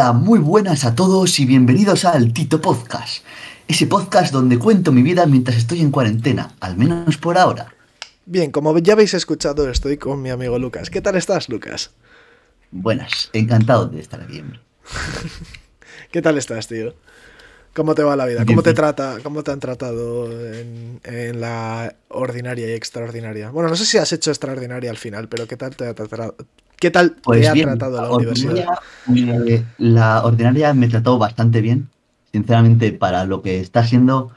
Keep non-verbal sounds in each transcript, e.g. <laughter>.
Hola, muy buenas a todos y bienvenidos al Tito Podcast, ese podcast donde cuento mi vida mientras estoy en cuarentena, al menos por ahora. Bien, como ya habéis escuchado, estoy con mi amigo Lucas. ¿Qué tal estás, Lucas? Buenas, encantado de estar aquí. <laughs> ¿Qué tal estás, tío? ¿Cómo te va la vida? ¿Cómo te trata? ¿Cómo te han tratado en, la ordinaria y extraordinaria? Bueno, no sé si has hecho extraordinaria al final, pero ¿qué tal te ha tratado? ¿Qué tal pues ha tratado la, universidad? Eh, la ordinaria me trató bastante bien. Sinceramente, para lo que está siendo,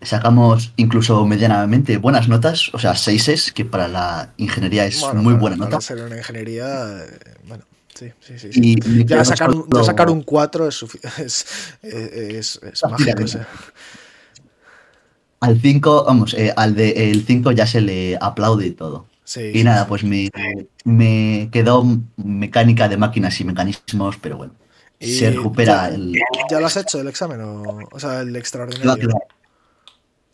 sacamos incluso medianamente buenas notas, o sea, seises, que para la ingeniería es muy buena nota. Para ser una ingeniería, eh, bueno, Sí, sí, sí. Y ya, sacar un, sacar un, 4 <laughs> es, es, es, es mágico. Al 5, vamos, eh, al de, el 5 ya se le aplaude y todo. Y nada, pues me, me, quedó mecánica de máquinas y mecanismos, pero bueno. se recupera ya, el. ¿Ya lo has hecho el examen? O, o sea, el extraordinario.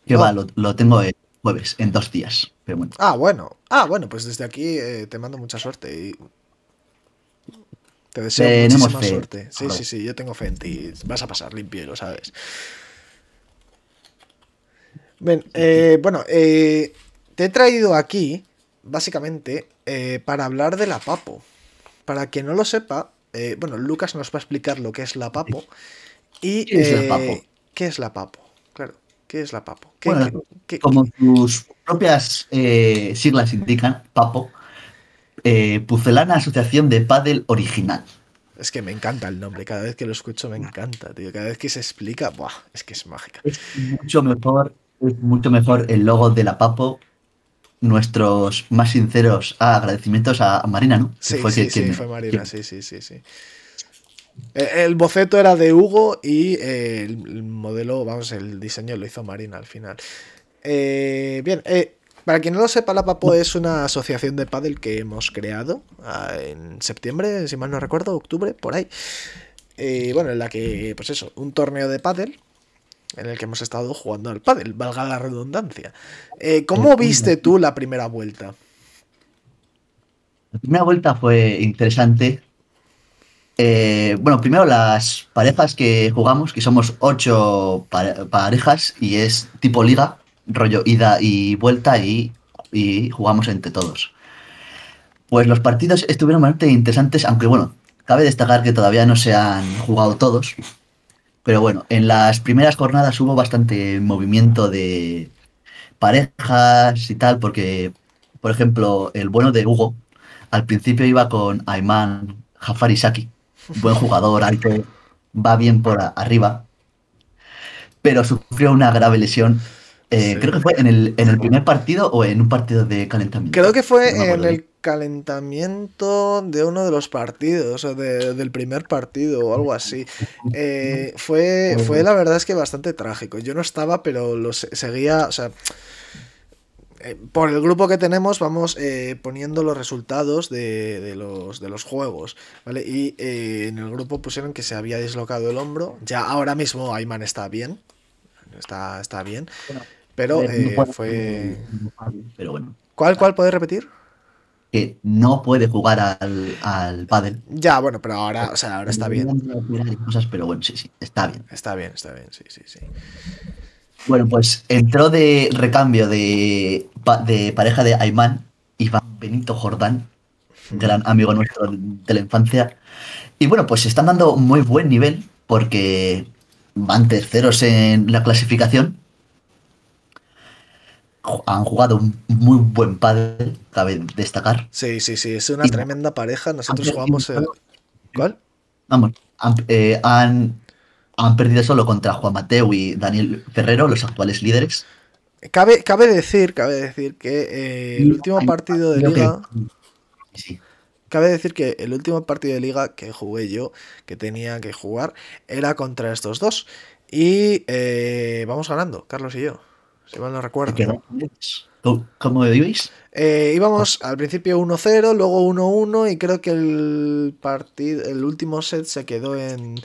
Que va, lo, lo, tengo el jueves, en dos días. Pero bueno. Ah, bueno. Ah, bueno, pues desde aquí eh, te mando mucha suerte. Y te deseo muchísima suerte. Sí, sí, sí, yo tengo fe en ti. Vas a pasar limpio, lo sabes. Eh, bueno, eh, te he traído aquí, básicamente, eh, para hablar de la Papo. Para quien no lo sepa, bueno, Lucas nos va a explicar lo que es la Papo. Y, ¿Qué es la Papo? ¿Qué es la Papo? Claro, ¿qué es la Papo? como tus propias siglas indican, Papo eh, Pucelana Asociación de Paddle Original. Es que me encanta el nombre, cada vez que lo escucho me encanta, tío. Cada vez que se explica, ¡buah! es que es mágica. Es mucho mejor, es mucho mejor el logo de la Papo. Nuestros más sinceros agradecimientos a Marina, ¿no? Sí, sí, sí, fue Marina, sí, sí, sí, sí. E, el boceto era de Hugo y eh, el modelo, vamos, el diseño lo hizo Marina al final. Eh, bien, eh, para quien no lo sepa, la Papo es una asociación de pádel que hemos creado ah, en septiembre, si mal no recuerdo, octubre, por ahí. Y bueno, en la que, pues eso, un torneo de pádel en el que hemos estado jugando al pádel, valga la redundancia. Eh, ¿Cómo viste tú la primera vuelta? La primera vuelta fue interesante. Eh, bueno, primero las parejas que jugamos, que somos ocho parejas y es tipo liga, rollo ida y vuelta y, jugamos entre todos. Pues los partidos estuvieron bastante interesantes, aunque bueno, cabe destacar que todavía no se han jugado todos. Pero bueno, en las primeras jornadas hubo bastante movimiento de parejas y tal, porque, por ejemplo, el bueno de Hugo al principio iba con Ayman Jafarisaki, buen jugador, alto, va bien por arriba, pero sufrió una grave lesión eh, creo que fue en el, en el primer partido o en un partido de calentamiento. Creo que fue en el calentamiento de uno de los partidos, o del primer partido o algo así. Eh, fue, fue la verdad es que bastante trágico. Yo no estaba, pero lo seguía, o sea, eh, por el grupo que tenemos vamos poniendo los resultados de, los, de los juegos, ¿vale? Y en el grupo pusieron que se había dislocado el hombro. Ya ahora mismo Ayman está bien, está, está bien. Pero eh, fue. Pero bueno. ¿Cuál, cuál puedes repetir? Que no puede jugar al, al pádel. Ya, bueno, pero ahora, o sea, ahora está bien. Cosas, pero bueno, sí, sí, está bien. Está bien, está bien, sí, sí, sí. Bueno, pues entró de recambio de, de pareja de Ayman, Iván Benito Jordán, gran amigo nuestro de la infancia. Y bueno, pues están dando muy buen nivel porque van terceros en la clasificación han jugado un muy buen padre, cabe destacar. Sí, sí, sí, es una tremenda pareja. Nosotros jugamos el... ¿Cuál? Vamos, eh, han, han, perdido solo contra Juan Mateo y Daniel Ferrero, los actuales líderes. Cabe, cabe decir, cabe decir que eh, el último partido de liga. Sí. Cabe decir que el último partido de liga que jugué yo, que tenía que jugar, era contra estos dos. Y eh, vamos ganando, Carlos y yo si mal no recuerdo. ¿Cómo ibais? Eh, íbamos al principio 1-0, luego 1-1 y creo que el partido, el último set se quedó en,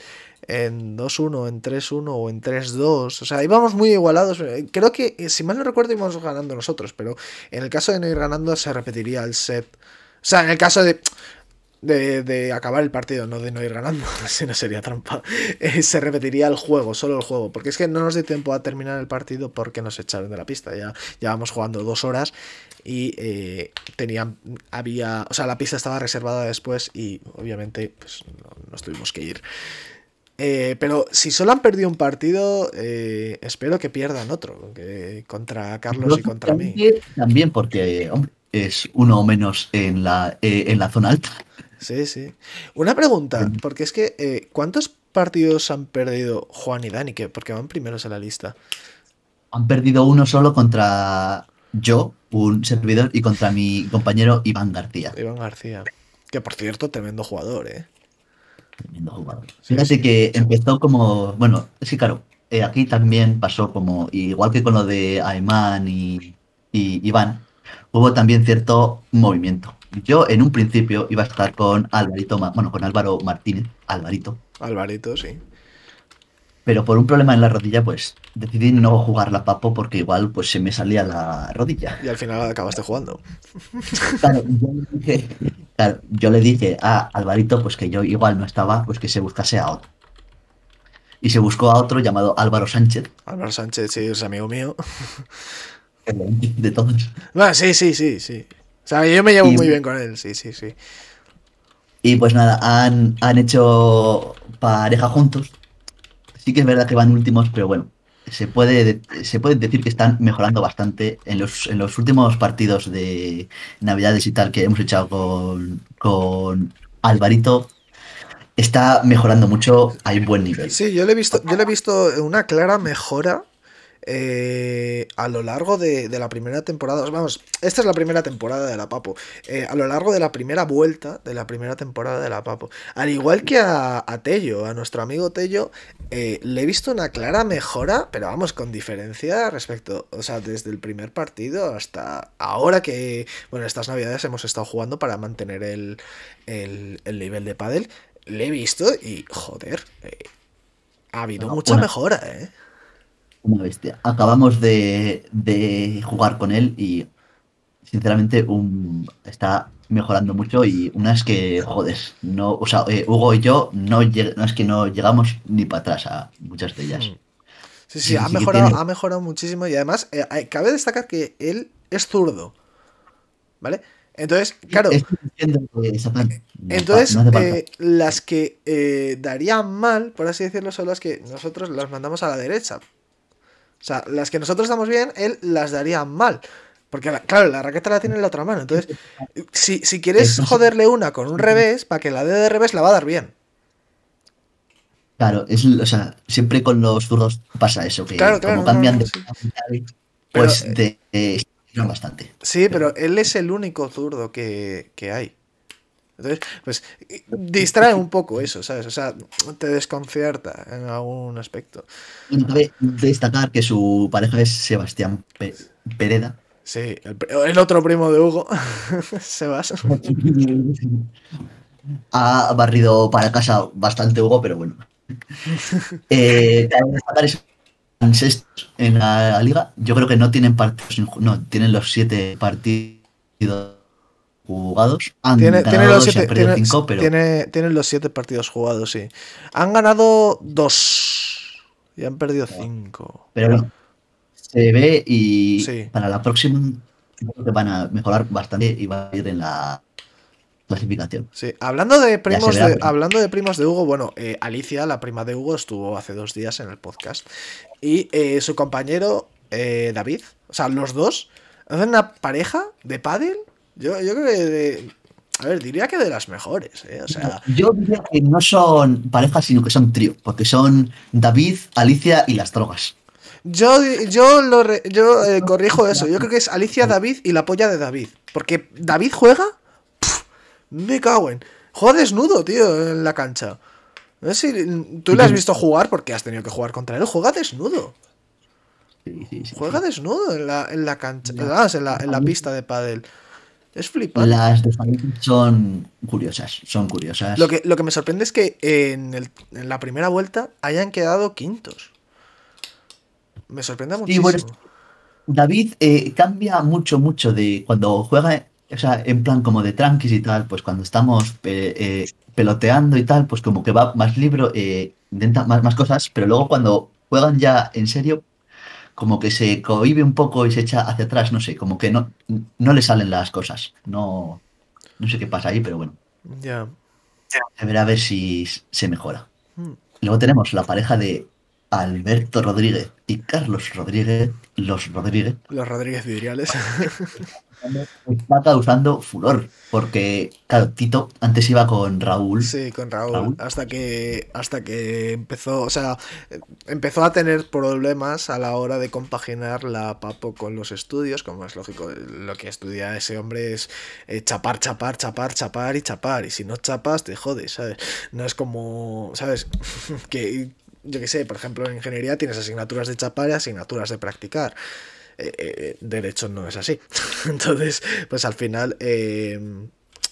en 2-1, en 3-1 o en 3-2. O sea, íbamos muy igualados. Creo que, si mal no recuerdo, íbamos ganando nosotros, pero en el caso de no ir ganando se repetiría el set. O sea, en el caso de de, de acabar el partido, no de no ir ganando, <laughs> si no sería trampa, eh, se repetiría el juego, solo el juego, porque es que no nos dio tiempo a terminar el partido porque nos echaron de la pista, ya llevamos jugando dos horas y eh, tenían, había, o sea, la pista estaba reservada después y obviamente pues no- nos tuvimos que ir. Eh, pero si solo han perdido un partido, eh, espero que pierdan otro, que contra Carlos y contra mí. También, porque, hombre, es uno menos en la, en la zona alta. Sí, sí. Una pregunta, porque es que, eh, ¿cuántos partidos han perdido Juan y Dani? Que, porque van primeros en la lista. Han perdido uno solo contra yo, un servidor, y contra mi compañero Iván García. Iván García. Que por cierto, tremendo jugador, ¿eh? Tremendo jugador. Sí, Fíjate sí. que empezó como. Bueno, es que claro, eh, aquí también pasó como. Igual que con lo de Ayman y, y Iván, hubo también cierto movimiento. Yo en un principio iba a estar con Alvarito, bueno, con Álvaro Martínez, Alvarito, Alvarito, sí. pero por un problema en la rodilla, pues decidí no jugar la papo porque igual pues se me salía la rodilla. Y al final acabaste jugando. Claro, yo le dije, claro, yo le dije a Alvarito pues que yo igual no estaba, pues que se buscase a otro. Y se buscó a otro llamado Álvaro Sánchez, Álvaro Sánchez, sí, es amigo mío. <laughs> de todos. Bueno, sí, sí, sí, sí. O sea, yo me llevo Y- muy bien con él, sí, sí, sí. Y pues nada, han, han hecho pareja juntos. Sí que es verdad que van últimos, pero bueno, se puede, se puede decir que están mejorando bastante en los, en los últimos partidos de Navidades y tal que hemos echado con, con Alvarito. Está mejorando mucho, hay buen nivel. Sí, yo le he visto, yo le he visto una clara mejora eh, a lo largo de, de la primera temporada. Vamos, esta es la primera temporada de la Papo. Eh, a lo largo de la primera vuelta de la primera temporada de la Papo. Al igual que a, a Tello, a nuestro amigo Tello, eh, le he visto una clara mejora, pero vamos, con diferencia respecto, o sea, desde el primer partido hasta ahora que, bueno, estas navidades hemos estado jugando para mantener el, el, el nivel de pádel. Le he visto y, joder, ha habido No, mucha una- mejora, ¿eh? Una bestia. Acabamos de, de jugar con él y sinceramente un, está mejorando mucho y una es que, joder, no, o sea, eh, Hugo y yo no, lleg- no es que no llegamos ni para atrás a muchas de ellas. Mm. Sí, sí, Sí, ha, sí mejorado, tiene- ha mejorado muchísimo y además eh, eh, cabe destacar que él es zurdo, ¿vale? Entonces, claro, entonces eh, las que eh, darían mal, por así decirlo, son las que nosotros las mandamos a la derecha. O sea, las que nosotros damos bien, él las daría mal. Porque, la- claro, la raqueta la tiene en la otra mano. Entonces, si, si quieres joderle una con un revés, para que la dé de revés la va a dar bien. Claro, es, o sea, siempre con los zurdos pasa eso, que Claro, claro, como cambian no, de no, pues Pero, de, eh, tiran bastante. Sí, pero él es el único zurdo que, que hay. Entonces, pues distrae un poco eso, ¿sabes? O sea, te desconcierta en algún aspecto. Cabe destacar que su pareja es Sebastián Pe- Pereda. Sí, el, otro primo de Hugo, <laughs> Sebas. <laughs> ha barrido para casa bastante Hugo, pero bueno. Eh, cabe destacar es en la liga. Yo creo que no tienen partidos, no, tienen los siete partidos jugados. Han Tiene, ganado tiene los siete, tiene- cinco, pero tiene- tienen los siete partidos jugados, sí. Han ganado dos y han perdido cinco. Pero bueno, se ve y Sí. para la próxima creo que van a mejorar bastante y va a ir en la clasificación. Sí, hablando de primos de, hablando de primos de Hugo, bueno, eh, Alicia, la prima de Hugo, estuvo hace dos días en el podcast. Y eh, su compañero eh, David, o sea, los dos, hacen una pareja de pádel. Yo, yo creo que de- a ver, diría que de las mejores, ¿eh? O sea, Yo diría que no son parejas, sino que son trío, porque son David, Alicia y las drogas. yo, yo, lo re- yo eh, corrijo eso. Yo creo que es Alicia, David y la polla de David. Porque David juega. Pff, me cago en. Juega desnudo, tío, en la cancha. No sé si tú le has visto jugar porque has tenido que jugar contra él. Juega desnudo. Sí, sí, sí. Juega desnudo en la, en la cancha. vamos, en la, en la pista de pádel. Es flipante. Las de son curiosas, son curiosas. Lo que, lo que me sorprende es que en, el- en la primera vuelta hayan quedado quintos. Me sorprende Sí, muchísimo. bueno, David eh, cambia mucho, mucho de cuando juega o sea, en plan como de tranquis y tal, pues cuando estamos eh, peloteando y tal, pues como que va más libro, eh, intenta más, más cosas, pero luego cuando juegan ya en serio, como que se cohíbe un poco y se echa hacia atrás, no sé, como que no, no le salen las cosas. No, no sé qué pasa ahí, pero bueno, Ya. a ver a ver si se mejora. Mm. Luego tenemos la pareja de Alberto Rodríguez y Carlos Rodríguez, los Rodríguez, Los Rodríguez Vidriales. <laughs> está causando furor, porque, claro, Tito antes iba con Raúl, Sí, con Raúl. Raúl. Hasta que. Hasta que empezó. O sea. Empezó a tener problemas a la hora de compaginar la Papo con los estudios. Como es lógico. Lo que estudia ese hombre es eh, chapar, chapar, chapar, chapar y chapar. Y si no chapas, te jodes, ¿sabes? No es como. ¿Sabes? <laughs> que. Yo qué sé, por ejemplo, en ingeniería tienes asignaturas de chapar y asignaturas de practicar. Eh, eh, derecho no es así. <laughs> Entonces, pues al final eh,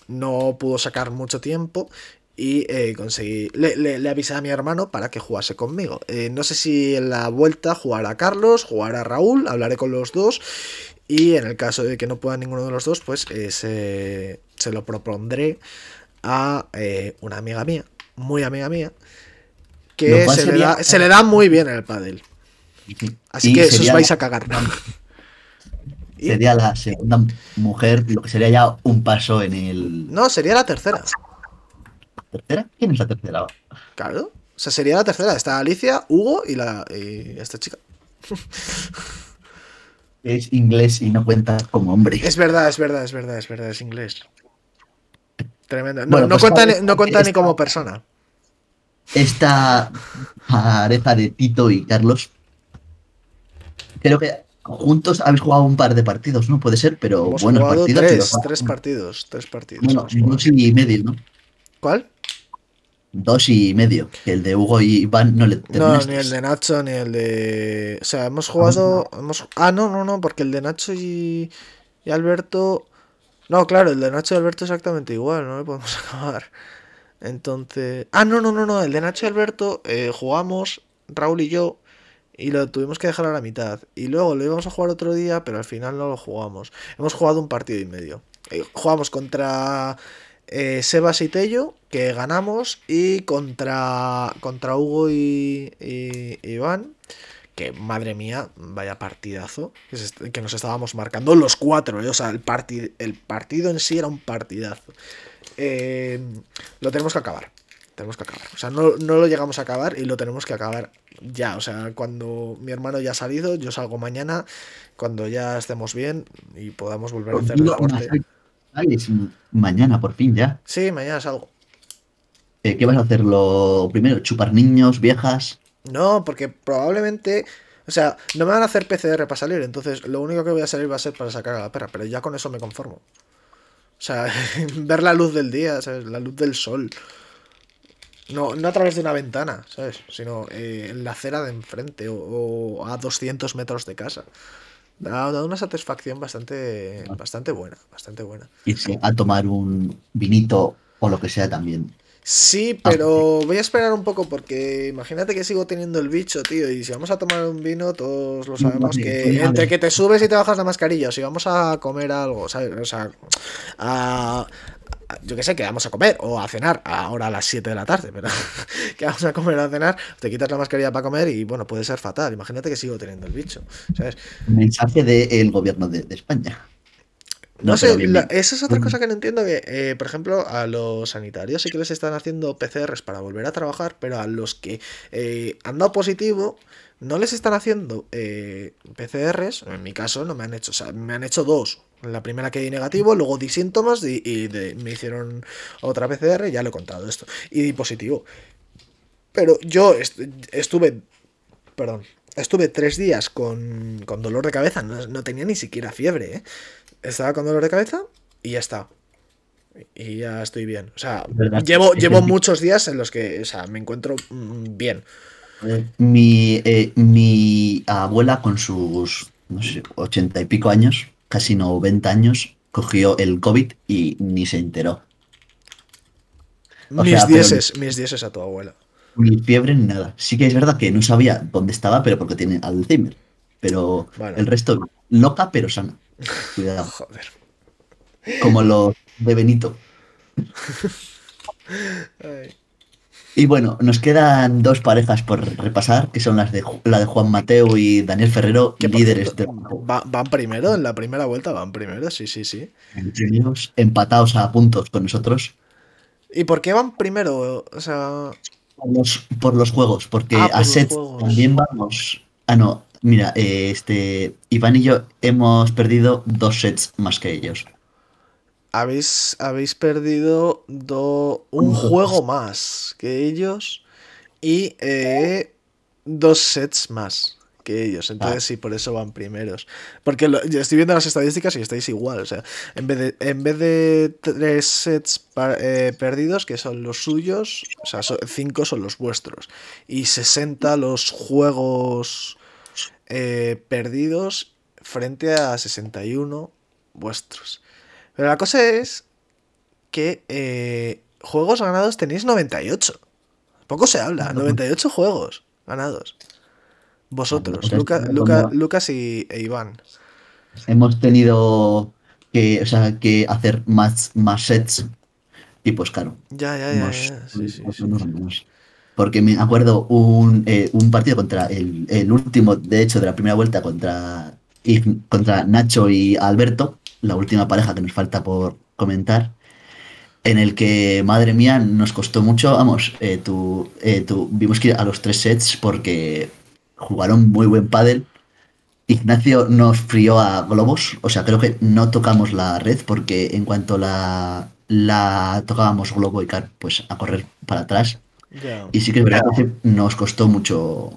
no pudo sacar mucho tiempo y eh, conseguí. Le, le- le avisé a mi hermano para que jugase conmigo. Eh, no sé si en la vuelta jugará Carlos, jugará Raúl, hablaré con los dos. Y en el caso de que no pueda ninguno de los dos, pues eh, se, se lo propondré a eh, una amiga mía, muy amiga mía, que se le, da, se le da muy bien el pádel. Así que os vais la- a cagar. Sería la segunda mujer, lo que sería ya un paso en el... No, sería la tercera. ¿Tercera? ¿Quién es la tercera? Claro. O sea, sería la tercera. Está Alicia, Hugo y, la, y esta chica. Es inglés y no cuenta como hombre. Es verdad, es verdad, es verdad, es verdad, es inglés. Tremendo. No, Bueno, no pues cuenta, ni, no cuenta ni como persona. Esta pareja de Tito y Carlos, creo que juntos habéis jugado un par de partidos, ¿no? Puede ser, pero Hemos buenos jugado partidos. tres, partidos. Tres partidos. Bueno, dos y medio, ¿no? ¿Cuál? Dos y medio. Que el de Hugo y Iván no le No, ni el de Nacho, ni el de. O sea, hemos jugado. Hemos... Ah, no, no, no, porque el de Nacho y, y Alberto. No, claro, el de Nacho y Alberto exactamente igual, no le podemos <laughs> acabar. Entonces. Ah, no, no, no, no. El de Nacho y Alberto eh, jugamos, Raúl y yo, y lo tuvimos que dejar a la mitad. Y luego lo íbamos a jugar otro día, pero al final no lo jugamos. Hemos jugado un partido y medio. Eh, jugamos contra eh, Sebas y Tello, que ganamos, y contra, contra Hugo y, y- Iván, que madre mía, vaya partidazo, que, nos estábamos marcando los cuatro, eh, o sea, el, parti- el partido en sí era un partidazo. Eh, lo tenemos que acabar. Tenemos que acabar. O sea, no, no lo llegamos a acabar y lo tenemos que acabar ya. O sea, cuando mi hermano ya ha salido, yo salgo mañana, cuando ya estemos bien y podamos volver a hacer Digo, deporte. mañana, por fin ya. Sí, mañana salgo. Eh, ¿Qué vas a hacer lo primero? ¿Chupar niños, viejas? No, porque probablemente. O sea, no me van a hacer PCR para salir, entonces lo único que voy a salir va a ser para sacar a la perra, pero ya con eso me conformo. O sea, <laughs> ver la luz del día, ¿sabes? La luz del sol. No, no a través de una ventana, ¿sabes? Sino eh, en la acera de enfrente o, o a 200 metros de casa. Da, da una satisfacción bastante, bastante buena, bastante buena. Irse a tomar un vinito o lo que sea también. Sí, pero voy a esperar un poco porque imagínate que sigo teniendo el bicho, tío, y si vamos a tomar un vino, todos lo sabemos Vale, que vale. entre que te subes y te bajas la mascarilla, o si vamos a comer algo, ¿sabes? O sea, a, yo qué sé, que vamos a comer o a cenar ahora a las 7 de la tarde, pero <laughs> que vamos a comer o a cenar, te quitas la mascarilla para comer y bueno, puede ser fatal. Imagínate que sigo teniendo el bicho, ¿sabes? Mensaje del gobierno de, de España. No, No, sé, bien, la- esa es otra cosa que no entiendo, que eh, por ejemplo a los sanitarios sí que les están haciendo PCRs para volver a trabajar, pero a los que eh, han dado positivo no les están haciendo eh, PCRs, en mi caso no me han hecho, o sea, me han hecho dos. La primera que di negativo, luego di síntomas y, y de- me hicieron otra PCR, ya lo he contado esto, y di positivo. Pero yo est- estuve, perdón, estuve tres días con, con dolor de cabeza, no, no tenía ni siquiera fiebre, ¿eh? Estaba con dolor de cabeza y ya está. Y ya estoy bien. O sea, llevo, llevo muchos días en los que, o sea, me encuentro mm, bien. Mi, eh, mi abuela con sus, no sé, ochenta y pico años, casi noventa años, cogió el COVID y ni se enteró. O mis sea, pero- dieces, mis dieces a tu abuela. Ni fiebre ni nada. Sí que es verdad que no sabía dónde estaba, pero porque tiene Alzheimer. Pero Bueno. el resto, loca pero sana. Cuidado. Joder. como los de Benito. Ay. Y bueno, nos quedan dos parejas por repasar, que son las de la de Juan Mateo y Daniel Ferrero, Que líderes va- van primero, en la primera vuelta van primero, sí, sí, sí. primeros, empatados a puntos con nosotros. ¿Y por qué van primero? O sea, Por los, por los juegos, porque ah, por a juegos. también vamos. Ah, no, mira, eh, este Iván y yo hemos perdido dos sets más que ellos. Habéis, habéis perdido do- un juego. más que ellos y eh, dos sets más que ellos. Entonces Ah. sí, por eso van primeros. Porque lo- yo estoy viendo las estadísticas y estáis igual. O sea, en vez de, en vez de tres sets eh, perdidos, que son los suyos, o sea, so- cinco son los vuestros. Y 60 los juegos eh, perdidos frente a 61 vuestros. Pero la cosa es que eh, juegos ganados tenéis 98. Poco se habla, 98 juegos ganados. Vosotros, Luca- Lucas y, e Iván. Hemos tenido que, o sea, que hacer más, más sets y pues claro, Ya, ya, ya, hemos- ya, Sí, sí, sí. Porque me acuerdo un, eh, un partido contra el, el último, de hecho, de la primera vuelta contra, contra Nacho y Alberto, la última pareja que nos falta por comentar, en el que, madre mía, nos costó mucho, vamos, eh, tu, eh, tu- vimos que ir a los tres sets porque jugaron muy buen pádel. Ignacio nos frió a globos, o sea, creo que no tocamos la red porque en cuanto la, la tocábamos globo y car, pues a correr para atrás. Y sí que es verdad que nos costó mucho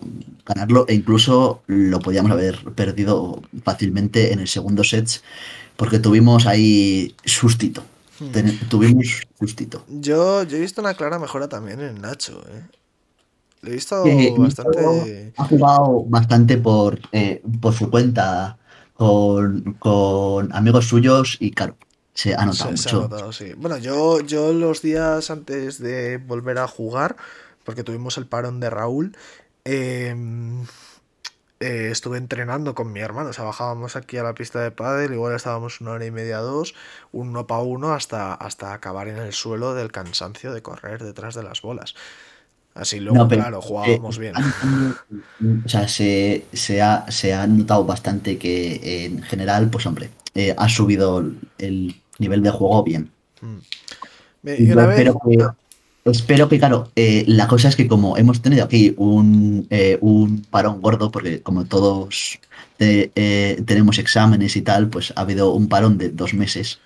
ganarlo e incluso lo podíamos haber perdido fácilmente en el segundo set porque tuvimos ahí sustito. Hmm. Ten- tuvimos sustito. Yo, yo he visto una clara mejora también en Nacho, ¿eh? Le he visto bastante... Ha jugado bastante por, eh, por su cuenta con, con amigos suyos y claro, se ha notado Se, se ha mucho. notado, sí. Bueno, yo, yo los días antes de volver a jugar, porque tuvimos el parón de Raúl, eh, eh, estuve entrenando con mi hermano. O sea, bajábamos aquí a la pista de pádel, igual estábamos una hora y media, dos, uno para uno, hasta, hasta acabar en el suelo del cansancio de correr detrás de las bolas. Así luego, No, pero, claro, eh, jugábamos bien. O sea, se, se ha, se ha notado bastante que en general, pues hombre, eh, ha subido el nivel de juego bien. Mm. Y una vez... espero que, espero que, claro, eh, la cosa es que como hemos tenido aquí un, eh, un parón gordo, porque como todos eh, eh, tenemos exámenes y tal, pues ha habido un parón de dos meses.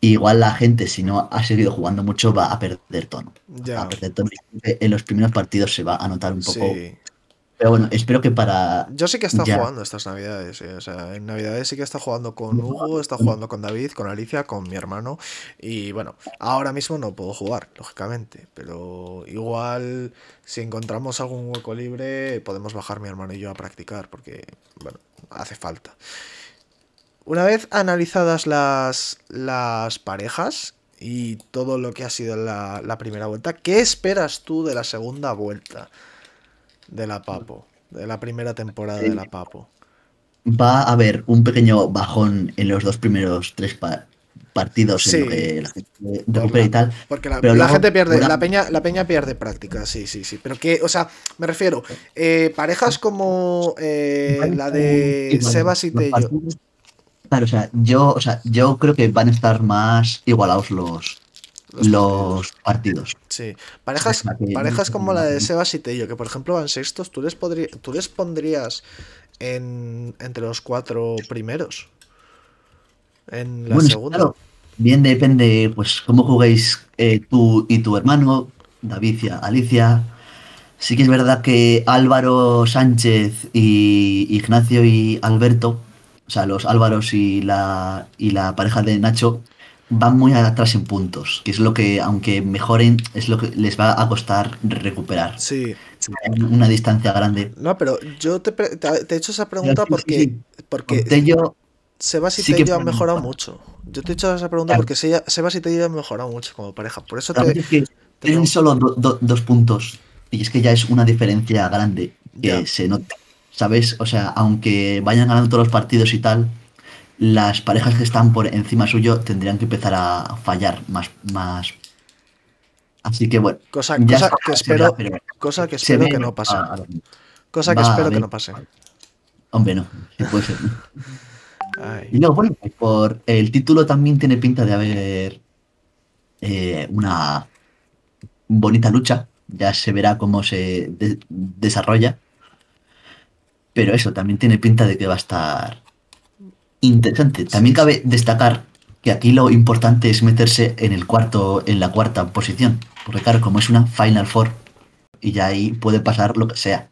Igual la gente, si no ha seguido jugando mucho, va a perder tono. Va ya, a perder tono. En los primeros partidos se va a notar un poco. sí. Pero bueno, espero que para. Yo sí que he estado Ya. jugando estas navidades, eh, O sea, en navidades sí que he estado jugando con Hugo, estado jugando con David, con Alicia, con mi hermano. Y bueno, ahora mismo no puedo jugar, lógicamente. Pero igual, si encontramos algún hueco libre, podemos bajar mi hermano y yo a practicar, porque, bueno, hace falta. Una vez analizadas las, las parejas y todo lo que ha sido la, la primera vuelta, ¿qué esperas tú de la segunda vuelta de la Papo? De la primera temporada de la Papo. Va a haber un pequeño bajón en los dos primeros tres pa- partidos Sí. en lo que la gente recupera y tal. Porque la, Pero la luego, gente pierde, una- la peña, la peña pierde práctica, sí, sí, sí. Pero que, o sea, me refiero, eh, parejas como eh, la de Sebas y Tello. Claro, o sea, yo, o sea, yo creo que van a estar más igualados los, Los los partidos. Sí. Parejas, que- parejas como la de Sebas y Tello, que por ejemplo van sextos, ¿tú les, podrí- tú les pondrías en, entre los cuatro primeros? En la Bueno, segunda. claro, bien depende, pues, cómo juguéis eh, tú y tu hermano, David y Alicia. Sí que es verdad que Álvaro Sánchez y Ignacio y Alberto, o sea, los Álvaros y la, y la pareja de Nacho, van muy atrás en puntos, que es lo que, aunque mejoren, es lo que les va a costar recuperar. Sí. Una distancia grande. No, pero yo te, pre- te, te he hecho esa pregunta Sí, porque, sí. porque Tello, Sebas y sí Tello han mejorado mucho. Yo te he hecho esa pregunta Claro. porque Sebas y Tello han mejorado mucho como pareja. Por eso te. es que tienen solo do- do- dos puntos y es que ya es una diferencia grande que Ya. se nota, ¿sabes? O sea, aunque vayan ganando todos los partidos y tal, las parejas que están por encima suyo tendrían que empezar a fallar más, más. Así que bueno. Cosa, ya cosa está, que espero, verá, pero cosa que espero que no pase. a- a- Cosa que espero que no pase. Hombre, no, sí puede ser. Y Ay. luego, bueno, por el título también tiene pinta de haber eh, una bonita lucha. Ya se verá cómo se de- desarrolla. Pero eso, también tiene pinta de que va a estar interesante. También cabe destacar que aquí lo importante es meterse en el cuarto, en la cuarta posición. Porque claro, como es una Final Four, y ya ahí puede pasar lo que sea.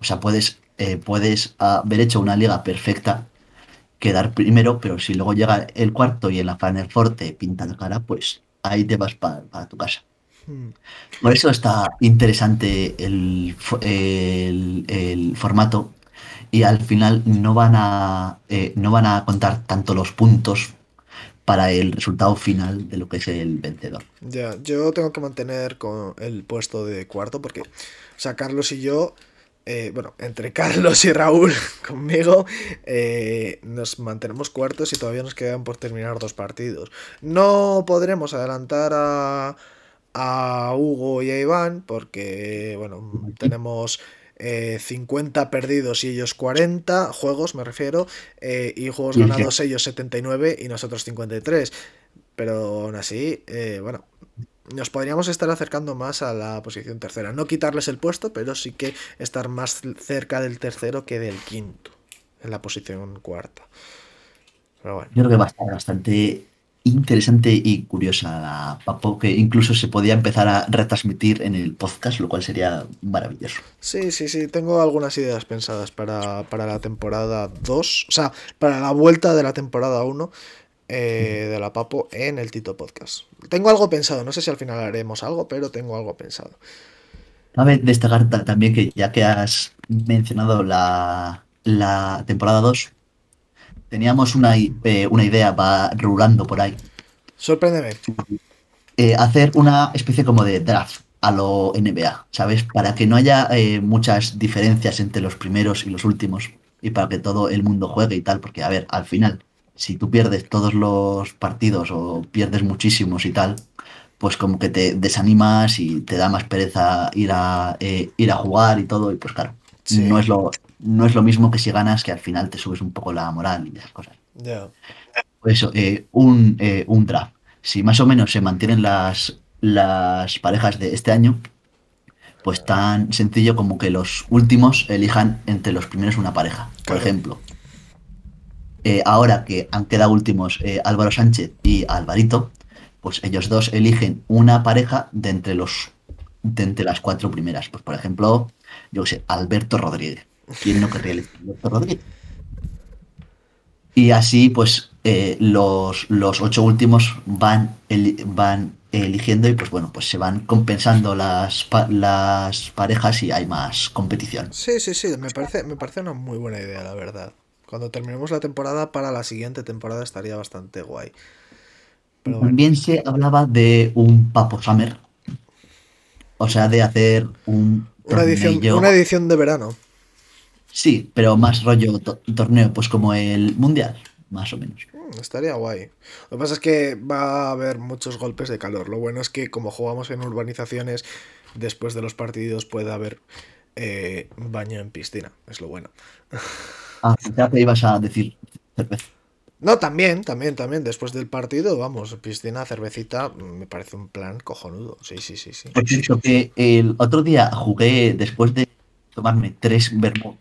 O sea, puedes, eh, puedes haber hecho una liga perfecta, quedar primero, pero si luego llega el cuarto y en la Final Four te pinta la cara, pues ahí te vas pa- para tu casa. Hmm. Por eso está interesante el- el formato y al final no van a eh, no van a contar tanto los puntos para el resultado final de lo que es el vencedor. Ya, yo tengo que mantener con el puesto de cuarto porque, o sea, Carlos y yo, eh, bueno, entre <laughs> Carlos y Raúl <laughs> conmigo, eh, nos mantenemos cuartos y todavía nos quedan por terminar dos partidos. No podremos adelantar a, a Hugo y a Iván porque, bueno, tenemos eh, 50 perdidos y ellos 40 juegos, me refiero, eh, y juegos ganados ellos 79 y nosotros 53. Pero aún así, eh, bueno, nos podríamos estar acercando más a la posición tercera. No quitarles el puesto, pero sí que estar más cerca del tercero que del quinto, en la posición cuarta. Pero bueno. Yo creo que va a estar bastante interesante y curiosa la Papo, que incluso se podía empezar a retransmitir en el podcast, lo cual sería maravilloso. Sí, sí, sí, tengo algunas ideas pensadas para, para la temporada 2, o sea, para la vuelta de la temporada 1 eh, de la Papo en el Tito Podcast. Tengo algo pensado, no sé si al final haremos algo, pero tengo algo pensado. Cabe destacar ta- también que ya que has mencionado la, la temporada 2, teníamos una, eh, una idea, va rulando por ahí, Sorpréndeme. eh, hacer una especie como de draft a lo NBA, ¿sabes? Para que no haya eh, muchas diferencias entre los primeros y los últimos y para que todo el mundo juegue y tal, porque a ver, al final, si tú pierdes todos los partidos o pierdes muchísimos y tal, pues como que te desanimas y te da más pereza ir a, eh, ir a jugar y todo, y pues claro, Sí. no, es lo, no es lo mismo que si ganas, que al final te subes un poco la moral y esas cosas. Por eso, eh, un, eh, un draft. Si más o menos se mantienen las, las parejas de este año, pues tan sencillo como que los últimos elijan entre los primeros una pareja. Por Claro. ejemplo, eh, ahora que han quedado últimos eh, Álvaro Sánchez y Alvarito, pues ellos dos eligen una pareja de entre los de entre las cuatro primeras. Pues por ejemplo, yo qué sé, Alberto Rodríguez. ¿Quién no querría elegir Alberto Rodríguez? Y así, pues, eh, los, los ocho últimos van, eli- van eligiendo y, pues bueno, pues se van compensando las, pa- las parejas y hay más competición. Sí, sí, sí, me parece, me parece una muy buena idea, la verdad. Cuando terminemos la temporada, para la siguiente temporada estaría bastante guay. Pero bueno, También se hablaba de un Papo Summer, o sea, de hacer un una edición, una edición de verano. Sí, pero más rollo to- torneo, pues como el Mundial, más o menos. Mm, Estaría guay. Lo que pasa es que va a haber muchos golpes de calor. Lo bueno es que como jugamos en urbanizaciones, después de los partidos puede haber eh, baño en piscina. Es lo bueno. <laughs> Ah, que ibas a decir cerveza. No, también, también, también. Después del partido, vamos, piscina, cervecita, mm, me parece un plan cojonudo. Sí, sí, sí, sí. Por cierto, que el otro día jugué después de tomarme tres vermut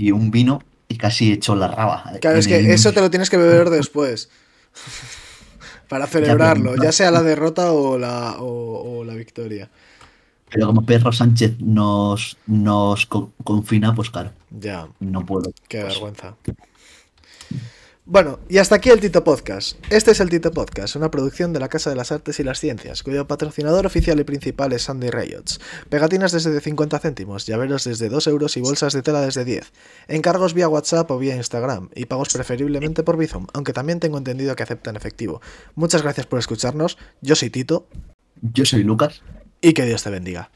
y un vino y casi he hecho la raba. Claro, es que eso te lo tienes que beber <laughs> después. <laughs> Para celebrarlo, ya sea la derrota o la, o, o la victoria. Pero como Pedro Sánchez nos, nos co- confina, pues claro, Ya, no puedo. qué Pues, vergüenza. Bueno, y hasta aquí el Tito Podcast. Este es el Tito Podcast, una producción de la Casa de las Artes y las Ciencias, cuyo patrocinador oficial y principal es Sandy Riots. Pegatinas desde 50 céntimos, llaveros desde 2 euros y bolsas de tela desde 10. Encargos vía WhatsApp o vía Instagram, y pagos preferiblemente por Bizum, aunque también tengo entendido que aceptan efectivo. Muchas gracias por escucharnos, yo soy Tito, Yo soy Lucas. y que Dios te bendiga.